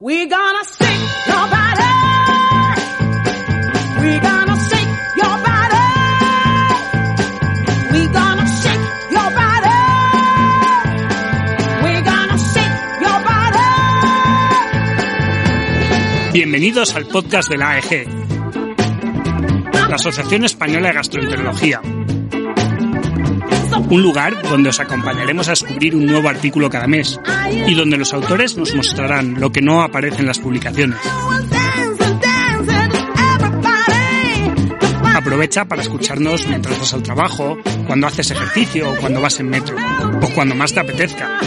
We gonna shake your body. We gonna shake your body. We gonna shake your body. We gonna shake your body. Bienvenidos al podcast de la AEG, la Asociación Española de Gastroenterología. Un lugar donde os acompañaremos a descubrir un nuevo artículo cada mes y donde los autores nos mostrarán lo que no aparece en las publicaciones. Aprovecha para escucharnos mientras vas al trabajo, cuando haces ejercicio o cuando vas en metro, o cuando más te apetezca.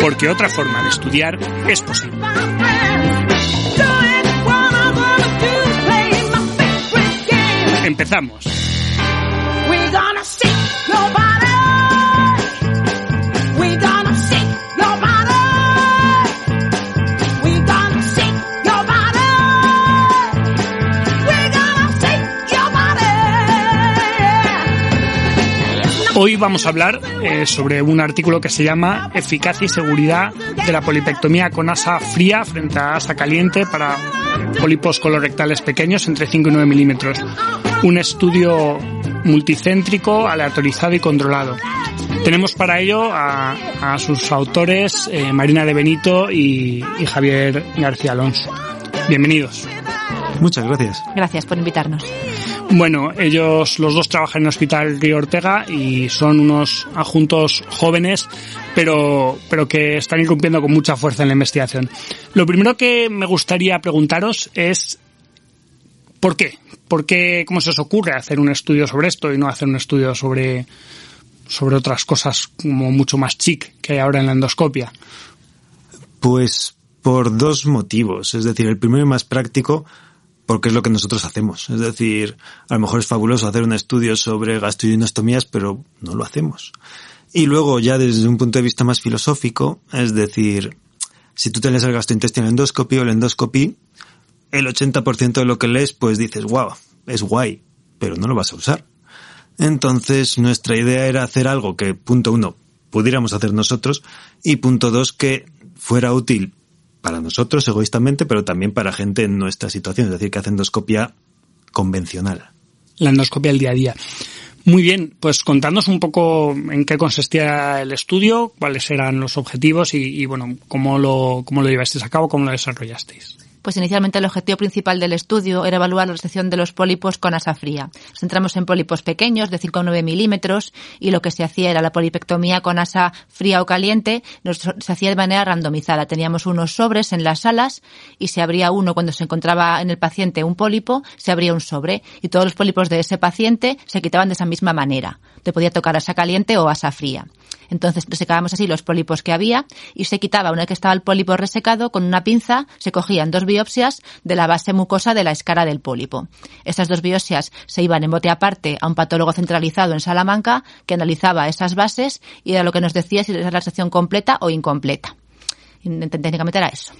Porque otra forma de estudiar es posible. Empezamos. Gonna gonna gonna gonna. Hoy vamos a hablar eh, sobre un artículo que se llama Eficacia y seguridad de la polipectomía con asa fría frente a asa caliente para pólipos colorectales pequeños entre 5 y 9 milímetros. Un estudio multicéntrico, aleatorizado y controlado. Tenemos para ello a, a sus autores eh, Marina de Benito y, y Javier García Alonso. Bienvenidos. Muchas gracias. Gracias por invitarnos. Bueno, ellos los dos trabajan en el Hospital Río Ortega y son unos adjuntos jóvenes, pero, pero que están irrumpiendo con mucha fuerza en la investigación. Lo primero que me gustaría preguntaros es ¿por qué? ¿Por qué, cómo se os ocurre hacer un estudio sobre esto y no hacer un estudio sobre, sobre otras cosas como mucho más chic que hay ahora en la endoscopia? Pues por dos motivos. Es decir, el primero y más práctico, porque es lo que nosotros hacemos. Es decir, a lo mejor es fabuloso hacer un estudio sobre gastroinostomías, pero no lo hacemos. Y luego, ya desde un punto de vista más filosófico, es decir, si tú te lees el gastrointestinal endoscopy o el endoscopy, el 80% de lo que lees, pues dices, wow, es guay, pero no lo vas a usar. Entonces, nuestra idea era hacer algo que, punto uno, pudiéramos hacer nosotros, y punto dos, que fuera útil para nosotros egoístamente, pero también para gente en nuestra situación, es decir, que hace endoscopia convencional. la endoscopia del día a día. Muy bien, pues contadnos un poco en qué consistía el estudio, cuáles eran los objetivos y, y, bueno, cómo lo, cómo lo llevasteis a cabo, cómo lo desarrollasteis. Pues inicialmente el objetivo principal del estudio era evaluar la resección de los pólipos con asa fría. Nos centramos en pólipos pequeños de 5 a 9 milímetros y lo que se hacía era la polipectomía con asa fría o caliente. Nos- se hacía de manera randomizada. Teníamos unos sobres en las salas y se abría uno cuando se encontraba en el paciente un pólipo, se abría un sobre y todos los pólipos de ese paciente se quitaban de esa misma manera. Te podía tocar asa caliente o asa fría. Entonces resecábamos así los pólipos que había y se quitaba una vez que estaba el pólipo resecado con una pinza, se cogían dos biopsias de la base mucosa de la escara del pólipo. Estas dos biopsias se iban en bote aparte a un patólogo centralizado en Salamanca que analizaba esas bases y era lo que nos decía si era la sección completa o incompleta. Técnicamente era eso.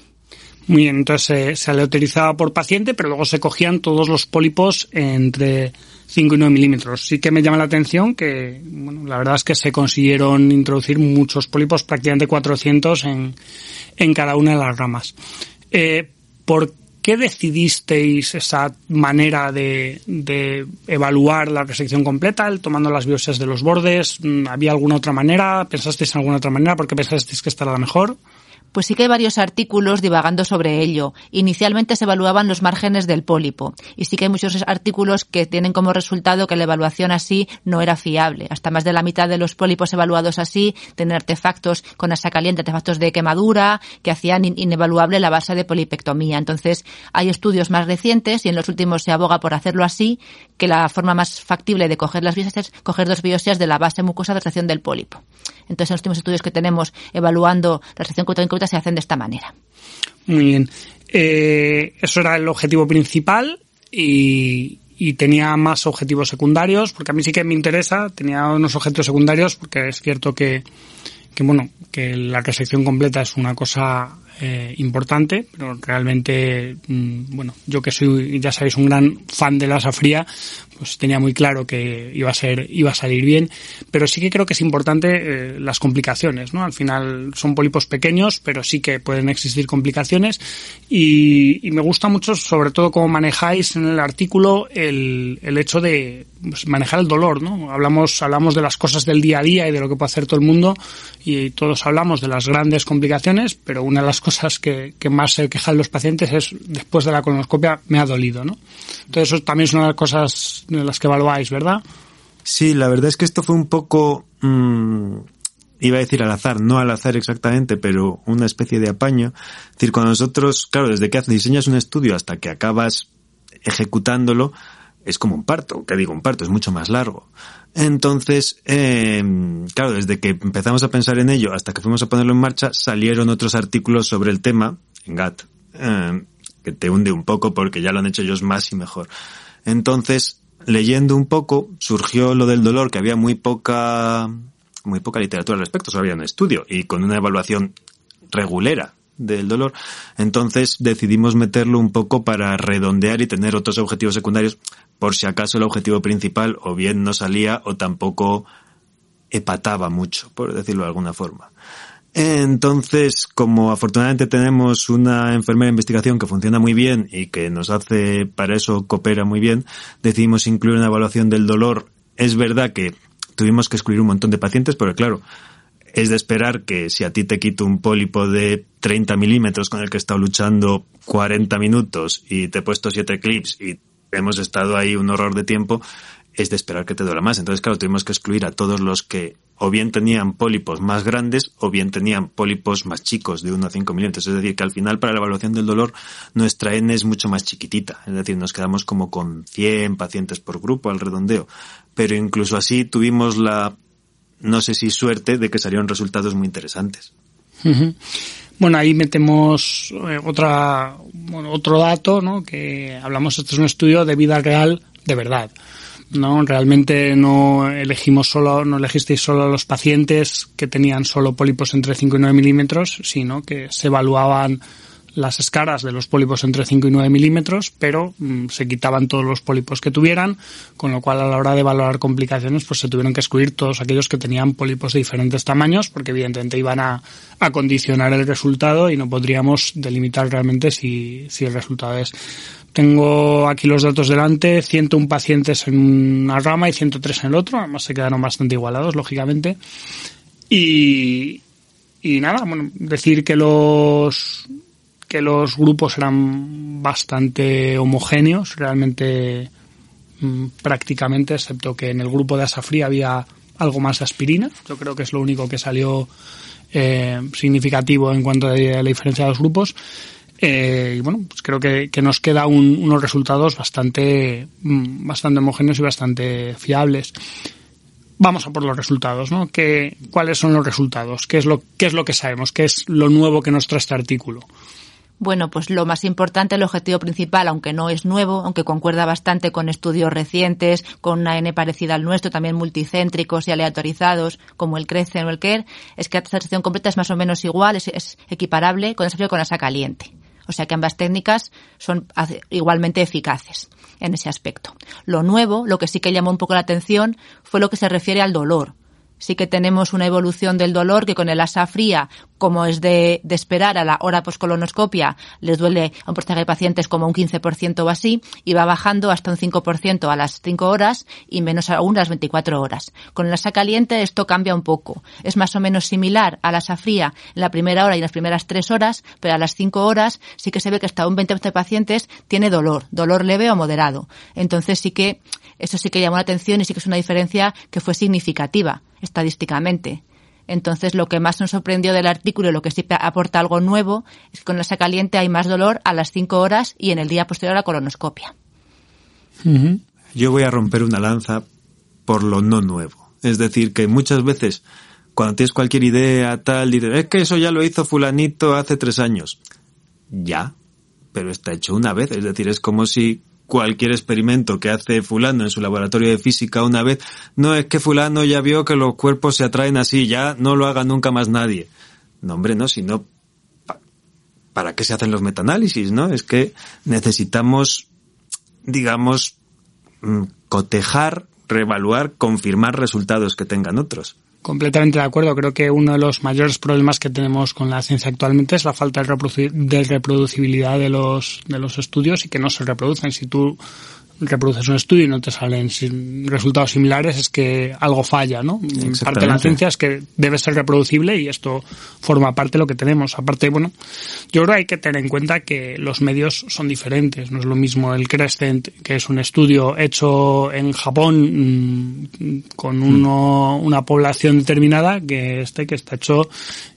Muy bien, entonces se, se aleatorizaba por paciente, pero luego se cogían todos los pólipos entre 5 y 9 milímetros. Sí que me llama la atención que, bueno, la verdad es que se consiguieron introducir muchos pólipos, prácticamente 400 en, en cada una de las ramas. Eh, ¿Por qué decidisteis esa manera de, evaluar la resección completa, el tomando las biopsias de los bordes? Mm, ¿Había alguna otra manera? ¿Pensasteis en alguna otra manera? ¿Por qué pensasteis que esta era la mejor? Pues sí que hay varios artículos divagando sobre ello. Inicialmente se evaluaban los márgenes del pólipo y sí que hay muchos artículos que tienen como resultado que la evaluación así no era fiable. Hasta más de la mitad de los pólipos evaluados así tenían artefactos con asa caliente, artefactos de quemadura que hacían in- inevaluable la base de polipectomía. Entonces hay estudios más recientes y en los últimos se aboga por hacerlo así, que la forma más factible de coger las biopsias es coger dos biopsias de la base mucosa de recepción del pólipo. Entonces, en los últimos estudios que tenemos evaluando la restricción cutánea se hacen de esta manera. Muy bien. Eh, eso era el objetivo principal y, y tenía más objetivos secundarios, porque a mí sí que me interesa, tenía unos objetivos secundarios, porque es cierto que, que bueno, que la resección completa es una cosa eh, importante, pero realmente, mm, bueno, yo que soy, ya sabéis, un gran fan de la safría, pues tenía muy claro que iba a ser, iba a salir bien, pero sí que creo que es importante eh, las complicaciones, ¿no? Al final son pólipos pequeños, pero sí que pueden existir complicaciones y, y me gusta mucho, sobre todo, cómo manejáis en el artículo el, el hecho de pues, manejar el dolor, ¿no? Hablamos, hablamos de las cosas del día a día y de lo que puede hacer todo el mundo y todos hablamos de las grandes complicaciones, pero una de las cosas que, que más se quejan los pacientes es después de la colonoscopia me ha dolido, ¿no? Entonces eso también es una de las cosas de las que evaluáis, ¿verdad? Sí, la verdad es que esto fue un poco, mmm, iba a decir al azar, no al azar exactamente, pero una especie de apaño. Es decir, cuando nosotros, claro, desde que diseñas un estudio hasta que acabas ejecutándolo, es como un parto, que digo un parto, es mucho más largo. Entonces, eh, claro, desde que empezamos a pensar en ello hasta que fuimos a ponerlo en marcha, salieron otros artículos sobre el tema en GATT, eh, que te hunde un poco porque ya lo han hecho ellos más y mejor. Entonces, leyendo un poco, surgió lo del dolor, que había muy poca, muy poca literatura al respecto, solo había un estudio y con una evaluación regulera del dolor. Entonces decidimos meterlo un poco para redondear y tener otros objetivos secundarios por si acaso el objetivo principal o bien no salía o tampoco epataba mucho, por decirlo de alguna forma. Entonces, como afortunadamente tenemos una enfermera de investigación que funciona muy bien y que nos hace, para eso coopera muy bien, decidimos incluir una evaluación del dolor. Es verdad que tuvimos que excluir un montón de pacientes, pero claro, es de esperar que si a ti te quito un pólipo de 30 milímetros con el que he estado luchando 40 minutos y te he puesto 7 clips y hemos estado ahí un horror de tiempo, es de esperar que te duela más. Entonces, claro, tuvimos que excluir a todos los que o bien tenían pólipos más grandes o bien tenían pólipos más chicos de 1 a 5 milímetros. Es decir, que al final para la evaluación del dolor nuestra N es mucho más chiquitita. Es decir, nos quedamos como con 100 pacientes por grupo al redondeo. Pero incluso así tuvimos la, no sé si suerte, de que salieron resultados muy interesantes. Bueno, ahí metemos eh, otra, bueno, otro dato, ¿no? Que hablamos, este es un estudio de vida real de verdad. No, realmente no elegimos solo, no elegisteis solo a los pacientes que tenían solo pólipos entre 5 y 9 milímetros, sino que se evaluaban las escaras de los pólipos entre 5 y 9 milímetros, pero mm, se quitaban todos los pólipos que tuvieran, con lo cual a la hora de evaluar complicaciones pues se tuvieron que excluir todos aquellos que tenían pólipos de diferentes tamaños, porque evidentemente iban a, a condicionar el resultado y no podríamos delimitar realmente si, si el resultado es tengo aquí los datos delante, 101 pacientes en una rama y 103 en el otro, además se quedaron bastante igualados, lógicamente. Y, y nada, bueno, decir que los que los grupos eran bastante homogéneos, realmente mm, prácticamente, excepto que en el grupo de Asafrí había algo más aspirina. Yo creo que es lo único que salió eh, significativo en cuanto a la diferencia de los grupos. Eh, y bueno, pues creo que, que nos queda un, unos resultados bastante, mm, bastante homogéneos y bastante fiables. Vamos a por los resultados, ¿no? ¿Qué, ¿Cuáles son los resultados? ¿Qué es, lo, ¿Qué es lo que sabemos? ¿Qué es lo nuevo que nos trae este artículo? Bueno, pues lo más importante, el objetivo principal, aunque no es nuevo, aunque concuerda bastante con estudios recientes, con una N parecida al nuestro, también multicéntricos y aleatorizados, como el CRECEN o el KER, es que la satisfacción completa es más o menos igual, es, es equiparable con desafío con asa caliente. O sea que ambas técnicas son igualmente eficaces en ese aspecto. Lo nuevo, lo que sí que llamó un poco la atención, fue lo que se refiere al dolor sí que tenemos una evolución del dolor que con el asa fría, como es de, de esperar a la hora poscolonoscopia, les duele a un porcentaje de pacientes como un 15% o así, y va bajando hasta un 5% a las 5 horas y menos aún a las 24 horas. Con el asa caliente esto cambia un poco. Es más o menos similar a la asa fría en la primera hora y en las primeras 3 horas, pero a las 5 horas sí que se ve que hasta un 20% de pacientes tiene dolor, dolor leve o moderado. Entonces sí que eso sí que llamó la atención y sí que es una diferencia que fue significativa estadísticamente. Entonces, lo que más nos sorprendió del artículo y lo que sí aporta algo nuevo es que con la asa caliente hay más dolor a las 5 horas y en el día posterior a la colonoscopia. Uh -huh. Yo voy a romper una lanza por lo no nuevo. Es decir, que muchas veces cuando tienes cualquier idea, tal, dices, es que eso ya lo hizo fulanito hace tres años. Ya, pero está hecho una vez. Es decir, es como si cualquier experimento que hace fulano en su laboratorio de física una vez, no es que fulano ya vio que los cuerpos se atraen así, ya no lo haga nunca más nadie. No, hombre, no, sino pa- ¿para qué se hacen los metaanálisis, no? Es que necesitamos, digamos, mm, cotejar, reevaluar, confirmar resultados que tengan otros. Completamente de acuerdo. Creo que uno de los mayores problemas que tenemos con la ciencia actualmente es la falta de, reproduci- de reproducibilidad de los, de los estudios y que no se reproducen. Si tú reproduces un estudio y no te salen resultados similares, es que algo falla, ¿no? Parte de la ciencia es que debe ser reproducible y esto forma parte de lo que tenemos. Aparte, bueno, yo creo que hay que tener en cuenta que los medios son diferentes. No es lo mismo el Crescent, que es un estudio hecho en Japón mm, con uno- una población determinada, que este que está hecho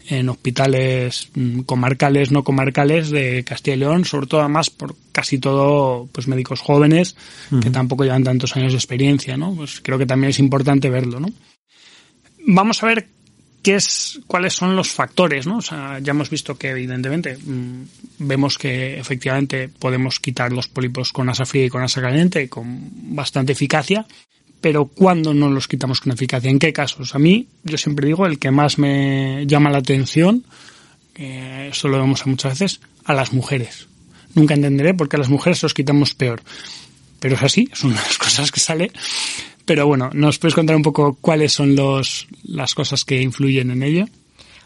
en hospitales mm, comarcales, no comarcales de Castilla y León, sobre todo además por casi todo pues médicos jóvenes que tampoco llevan tantos años de experiencia, ¿no? Pues creo que también es importante verlo, ¿no? Vamos a ver qué es, cuáles son los factores, ¿no? O sea, ya hemos visto que evidentemente mm, vemos que efectivamente podemos quitar los pólipos con asa fría y con asa caliente con bastante eficacia, pero ¿cuándo no los quitamos con eficacia? ¿En qué casos? A mí, yo siempre digo, el que más me llama la atención, eh, esto lo vemos muchas veces, a las mujeres. Nunca entenderé por qué a las mujeres los quitamos peor. Pero es así, es una de las cosas que sale. Pero bueno, ¿nos puedes contar un poco cuáles son los, las cosas que influyen en ello?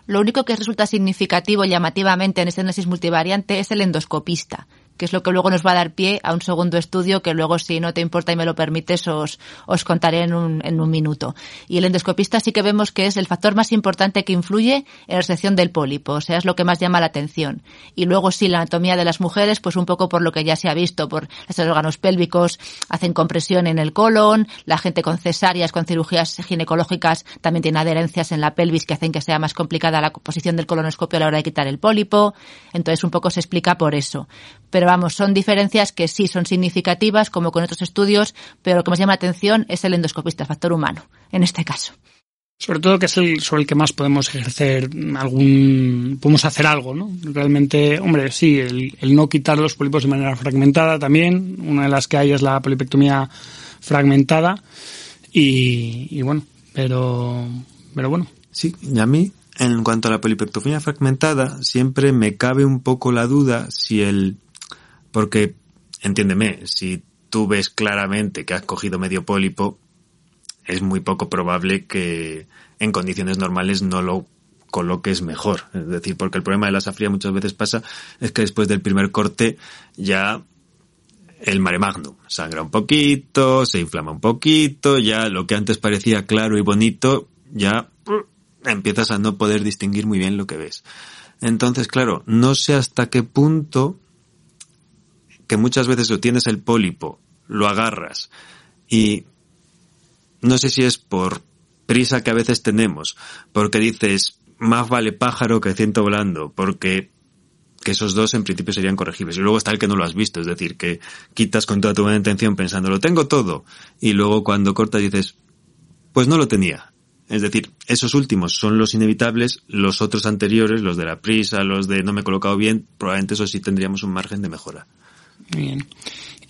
Lo único que resulta significativo llamativamente en este análisis multivariante es el endoscopista, que es lo que luego nos va a dar pie a un segundo estudio que luego, si no te importa y me lo permites, os, os contaré en un, en un minuto. Y el endoscopista sí que vemos que es el factor más importante que influye en la resección del pólipo, o sea, es lo que más llama la atención. Y luego sí, la anatomía de las mujeres, pues un poco por lo que ya se ha visto, por los órganos pélvicos hacen compresión en el colon, la gente con cesáreas, con cirugías ginecológicas también tiene adherencias en la pelvis que hacen que sea más complicada la posición del colonoscopio a la hora de quitar el pólipo. Entonces un poco se explica por eso. Pero vamos, son diferencias que sí son significativas, como con otros estudios, pero lo que más llama la atención es el endoscopista, el factor humano, en este caso. Sobre todo que es el sobre el que más podemos ejercer algún, podemos hacer algo, ¿no? Realmente, hombre, sí, el, el no quitar los pólipos de manera fragmentada también, una de las que hay es la polipectomía fragmentada y, y bueno, pero, pero bueno, Sí, y a mí, en cuanto a la polipectomía fragmentada, siempre me cabe un poco la duda si el... Porque, entiéndeme, si tú ves claramente que has cogido medio pólipo, es muy poco probable que en condiciones normales no lo coloques mejor. Es decir, porque el problema de la safría muchas veces pasa es que después del primer corte ya el mare magnum sangra un poquito, se inflama un poquito, ya lo que antes parecía claro y bonito, ya empiezas a no poder distinguir muy bien lo que ves. Entonces, claro, no sé hasta qué punto que muchas veces lo tienes el pólipo, lo agarras y no sé si es por prisa que a veces tenemos, porque dices, más vale pájaro que ciento volando, porque que esos dos en principio serían corregibles. Y luego está el que no lo has visto, es decir, que quitas con toda tu buena intención pensando, lo tengo todo, y luego cuando cortas dices, pues no lo tenía. Es decir, esos últimos son los inevitables, los otros anteriores, los de la prisa, los de no me he colocado bien, probablemente eso sí tendríamos un margen de mejora. Bien.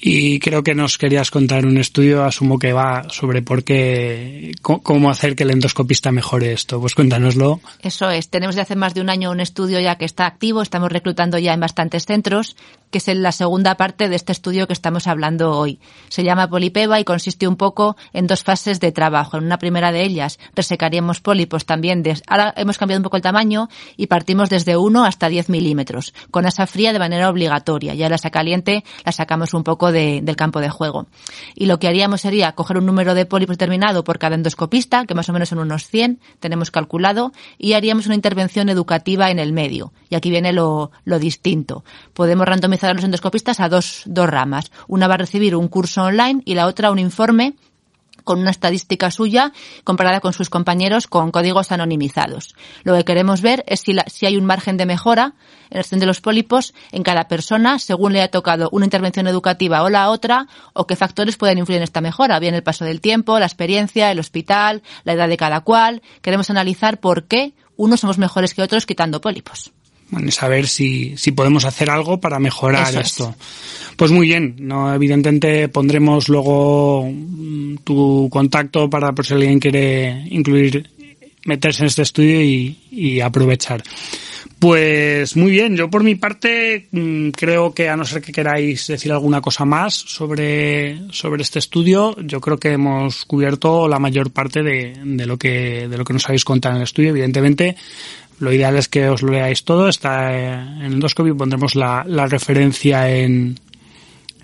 Y creo que nos querías contar un estudio, asumo que va sobre por qué, cómo hacer que el endoscopista mejore esto. Pues cuéntanoslo. Eso es, tenemos de hace más de un año un estudio ya que está activo, estamos reclutando ya en bastantes centros, que es en la segunda parte de este estudio que estamos hablando hoy. Se llama Polipeva y consiste un poco en dos fases de trabajo. En una primera de ellas resecaríamos pólipos también, de, ahora hemos cambiado un poco el tamaño y partimos desde 1 hasta 10 milímetros, con asa fría de manera obligatoria. Ya la asa caliente la sacamos un poco de- del campo de juego. Y lo que haríamos sería coger un número de pólipos determinado por cada endoscopista, que más o menos son unos 100, tenemos calculado, y haríamos una intervención educativa en el medio. Y aquí viene lo, lo distinto. Podemos randomizar a los endoscopistas a dos, dos ramas. Una va a recibir un curso online y la otra un informe con una estadística suya comparada con sus compañeros con códigos anonimizados. Lo que queremos ver es si, la- si hay un margen de mejora en gestión de los pólipos en cada persona según le ha tocado una intervención educativa o la otra o qué factores pueden influir en esta mejora, bien el paso del tiempo, la experiencia, el hospital, la edad de cada cual. Queremos analizar por qué unos somos mejores que otros quitando pólipos. Bueno, y saber si, si podemos hacer algo para mejorar Eso es. esto. Pues muy bien, no evidentemente pondremos luego mm, tu contacto para por si alguien quiere incluir, meterse en este estudio y, y aprovechar. Pues muy bien, yo por mi parte mm, creo que a no ser que queráis decir alguna cosa más sobre, sobre este estudio, yo creo que hemos cubierto la mayor parte de, de lo que, de lo que nos habéis contado en el estudio. Evidentemente, lo ideal es que os lo leáis todo, está eh, en Endoscopy, pondremos la, referencia en,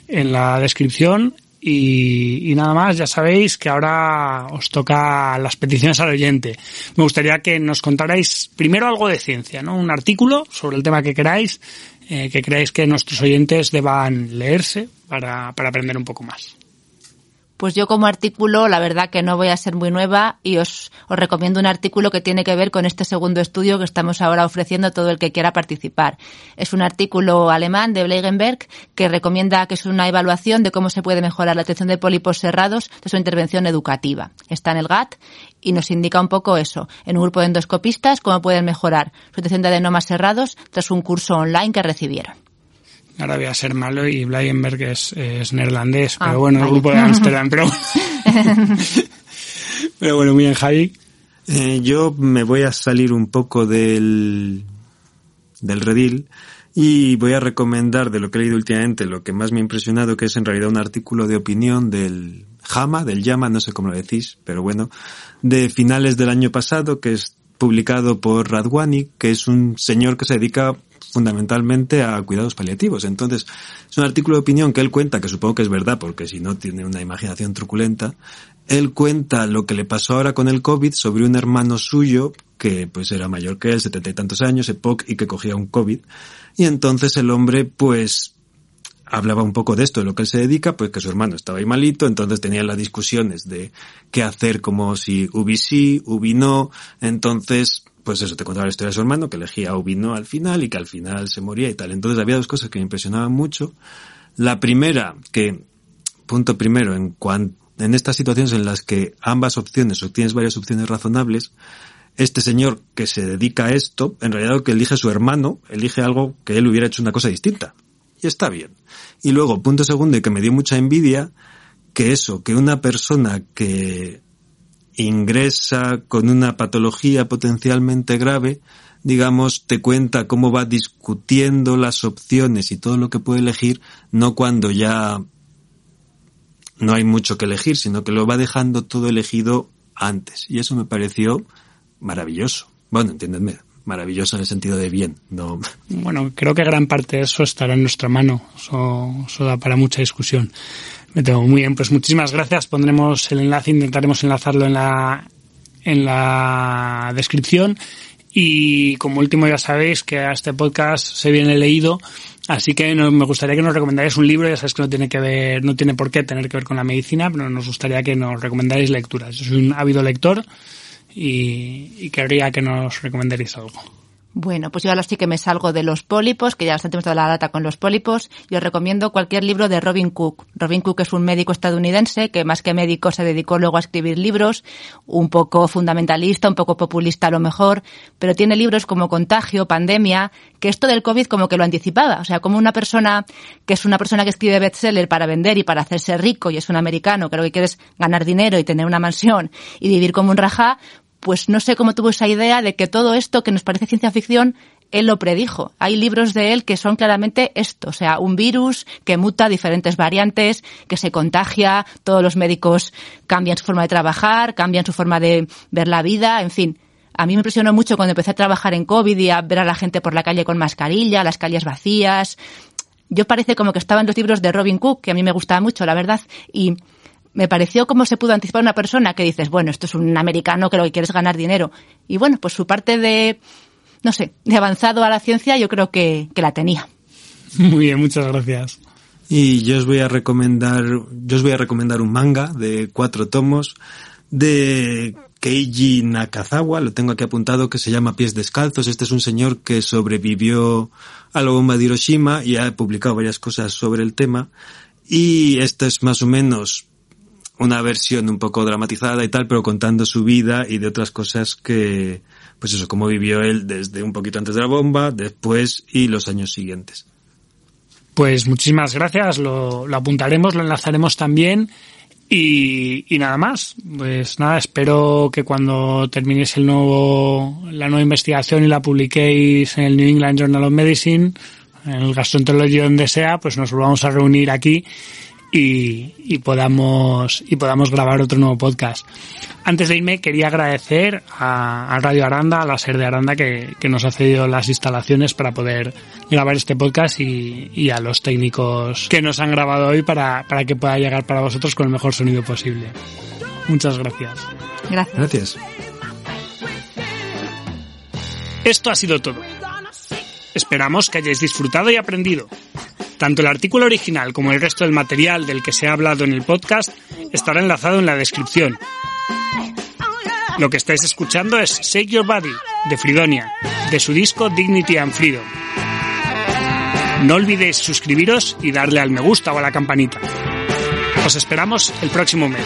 en la descripción y, y nada más, ya sabéis que ahora os toca las peticiones al oyente. Me gustaría que nos contarais primero algo de ciencia, ¿no? Un artículo sobre el tema que queráis, eh, que creáis que nuestros oyentes deban leerse para, para aprender un poco más. Pues yo como artículo, la verdad que no voy a ser muy nueva y os, os recomiendo un artículo que tiene que ver con este segundo estudio que estamos ahora ofreciendo a todo el que quiera participar. Es un artículo alemán de Bleigenberg que recomienda que es una evaluación de cómo se puede mejorar la atención de pólipos cerrados de su intervención educativa. Está en el GAT y nos indica un poco eso, en un grupo de endoscopistas, cómo pueden mejorar su atención de adenomas cerrados tras un curso online que recibieron. Ahora voy a ser malo y Bleienberg es, es neerlandés, Ah, pero bueno, el grupo de Amsterdam, pero pero bueno, muy bien, Javi. Eh, yo me voy a salir un poco del, del redil y voy a recomendar de lo que he leído últimamente lo que más me ha impresionado, que es en realidad un artículo de opinión del JAMA, del Yama, no sé cómo lo decís, pero bueno, de finales del año pasado, que es publicado por Radwani, que es un señor que se dedica fundamentalmente a cuidados paliativos. Entonces, es un artículo de opinión que él cuenta, que supongo que es verdad, porque si no tiene una imaginación truculenta. Él cuenta lo que le pasó ahora con el COVID sobre un hermano suyo que pues era mayor que él, setenta y tantos años, EPOC, y que cogía un COVID. Y entonces el hombre pues hablaba un poco de esto, de lo que él se dedica, pues que su hermano estaba ahí malito, entonces tenían las discusiones de qué hacer, como si ubi sí, ubi no, entonces, pues eso, te contaba la historia de su hermano, que elegía ubi no al final y que al final se moría y tal. Entonces había dos cosas que me impresionaban mucho. La primera, que, punto primero, en cuanto, en estas situaciones en las que ambas opciones, o tienes varias opciones razonables, este señor que se dedica a esto, en realidad lo que elige su hermano, elige algo que él hubiera hecho una cosa distinta. Y está bien. Y luego, punto segundo, y que me dio mucha envidia, que eso, que una persona que ingresa con una patología potencialmente grave, digamos, te cuenta cómo va discutiendo las opciones y todo lo que puede elegir, no cuando ya no hay mucho que elegir, sino que lo va dejando todo elegido antes. Y eso me pareció maravilloso. Bueno, entiéndeme, maravilloso en el sentido de bien, no. Bueno, creo que gran parte de eso estará en nuestra mano. Eso, eso da para mucha discusión. Me tengo muy bien, pues muchísimas gracias. Pondremos el enlace, intentaremos enlazarlo en la, en la descripción. Y como último ya sabéis que a este podcast se viene leído, así que no- me gustaría que nos recomendarais un libro, ya sabéis que no tiene que ver, no tiene por qué tener que ver con la medicina, pero nos gustaría que nos recomendarais lecturas. Yo soy un ávido lector y, y querría que nos recomendarais algo. Bueno, pues yo ahora sí que me salgo de los pólipos, que ya bastante hemos dado la lata con los pólipos, y os recomiendo cualquier libro de Robin Cook. Robin Cook es un médico estadounidense que más que médico se dedicó luego a escribir libros, un poco fundamentalista, un poco populista a lo mejor, pero tiene libros como Contagio, Pandemia, que esto del COVID como que lo anticipaba. O sea, como una persona que es una persona que escribe bestseller para vender y para hacerse rico y es un americano, lo que quiere es ganar dinero y tener una mansión y vivir como un rajá, pues no sé cómo tuvo esa idea de que todo esto que nos parece ciencia ficción, él lo predijo. Hay libros de él que son claramente esto, o sea, un virus que muta diferentes variantes, que se contagia, todos los médicos cambian su forma de trabajar, cambian su forma de ver la vida, en fin. A mí me impresionó mucho cuando empecé a trabajar en COVID y a ver a la gente por la calle con mascarilla, las calles vacías. Yo parece como que estaba en los libros de Robin Cook, que a mí me gustaba mucho, la verdad, y me pareció cómo se pudo anticipar una persona que dices, bueno, esto es un americano que lo que quiere es ganar dinero. Y bueno, pues su parte de, no sé, de avanzado a la ciencia yo creo que, que la tenía. Muy bien, muchas gracias. Y yo os voy a recomendar, yo os voy a recomendar un manga de cuatro tomos de Keiji Nakazawa, lo tengo aquí apuntado, que se llama Pies Descalzos. Este es un señor que sobrevivió a la bomba de Hiroshima y ha publicado varias cosas sobre el tema. Y esto es más o menos una versión un poco dramatizada y tal, pero contando su vida y de otras cosas que, pues eso, cómo vivió él desde un poquito antes de la bomba, después y los años siguientes. Pues muchísimas gracias, lo, lo apuntaremos, lo enlazaremos también. Y, y, nada más. Pues nada, espero que cuando terminéis el nuevo, la nueva investigación y la publiquéis en el New England Journal of Medicine, en el Gastroenterology donde sea, pues nos volvamos a reunir aquí y, y, podamos y podamos grabar otro nuevo podcast. Antes de irme quería agradecer a, a Radio Aranda, a la SER de Aranda que, que, nos ha cedido las instalaciones para poder grabar este podcast y, y, a los técnicos que nos han grabado hoy para, para que pueda llegar para vosotros con el mejor sonido posible. Muchas gracias. Gracias. Gracias. Esto ha sido todo. Esperamos que hayáis disfrutado y aprendido. Tanto el artículo original como el resto del material del que se ha hablado en el podcast estará enlazado en la descripción. Lo que estáis escuchando es Shake Your Body de Fridonia, de su disco Dignity and Freedom. No olvidéis suscribiros y darle al me gusta o a la campanita. Os esperamos el próximo mes.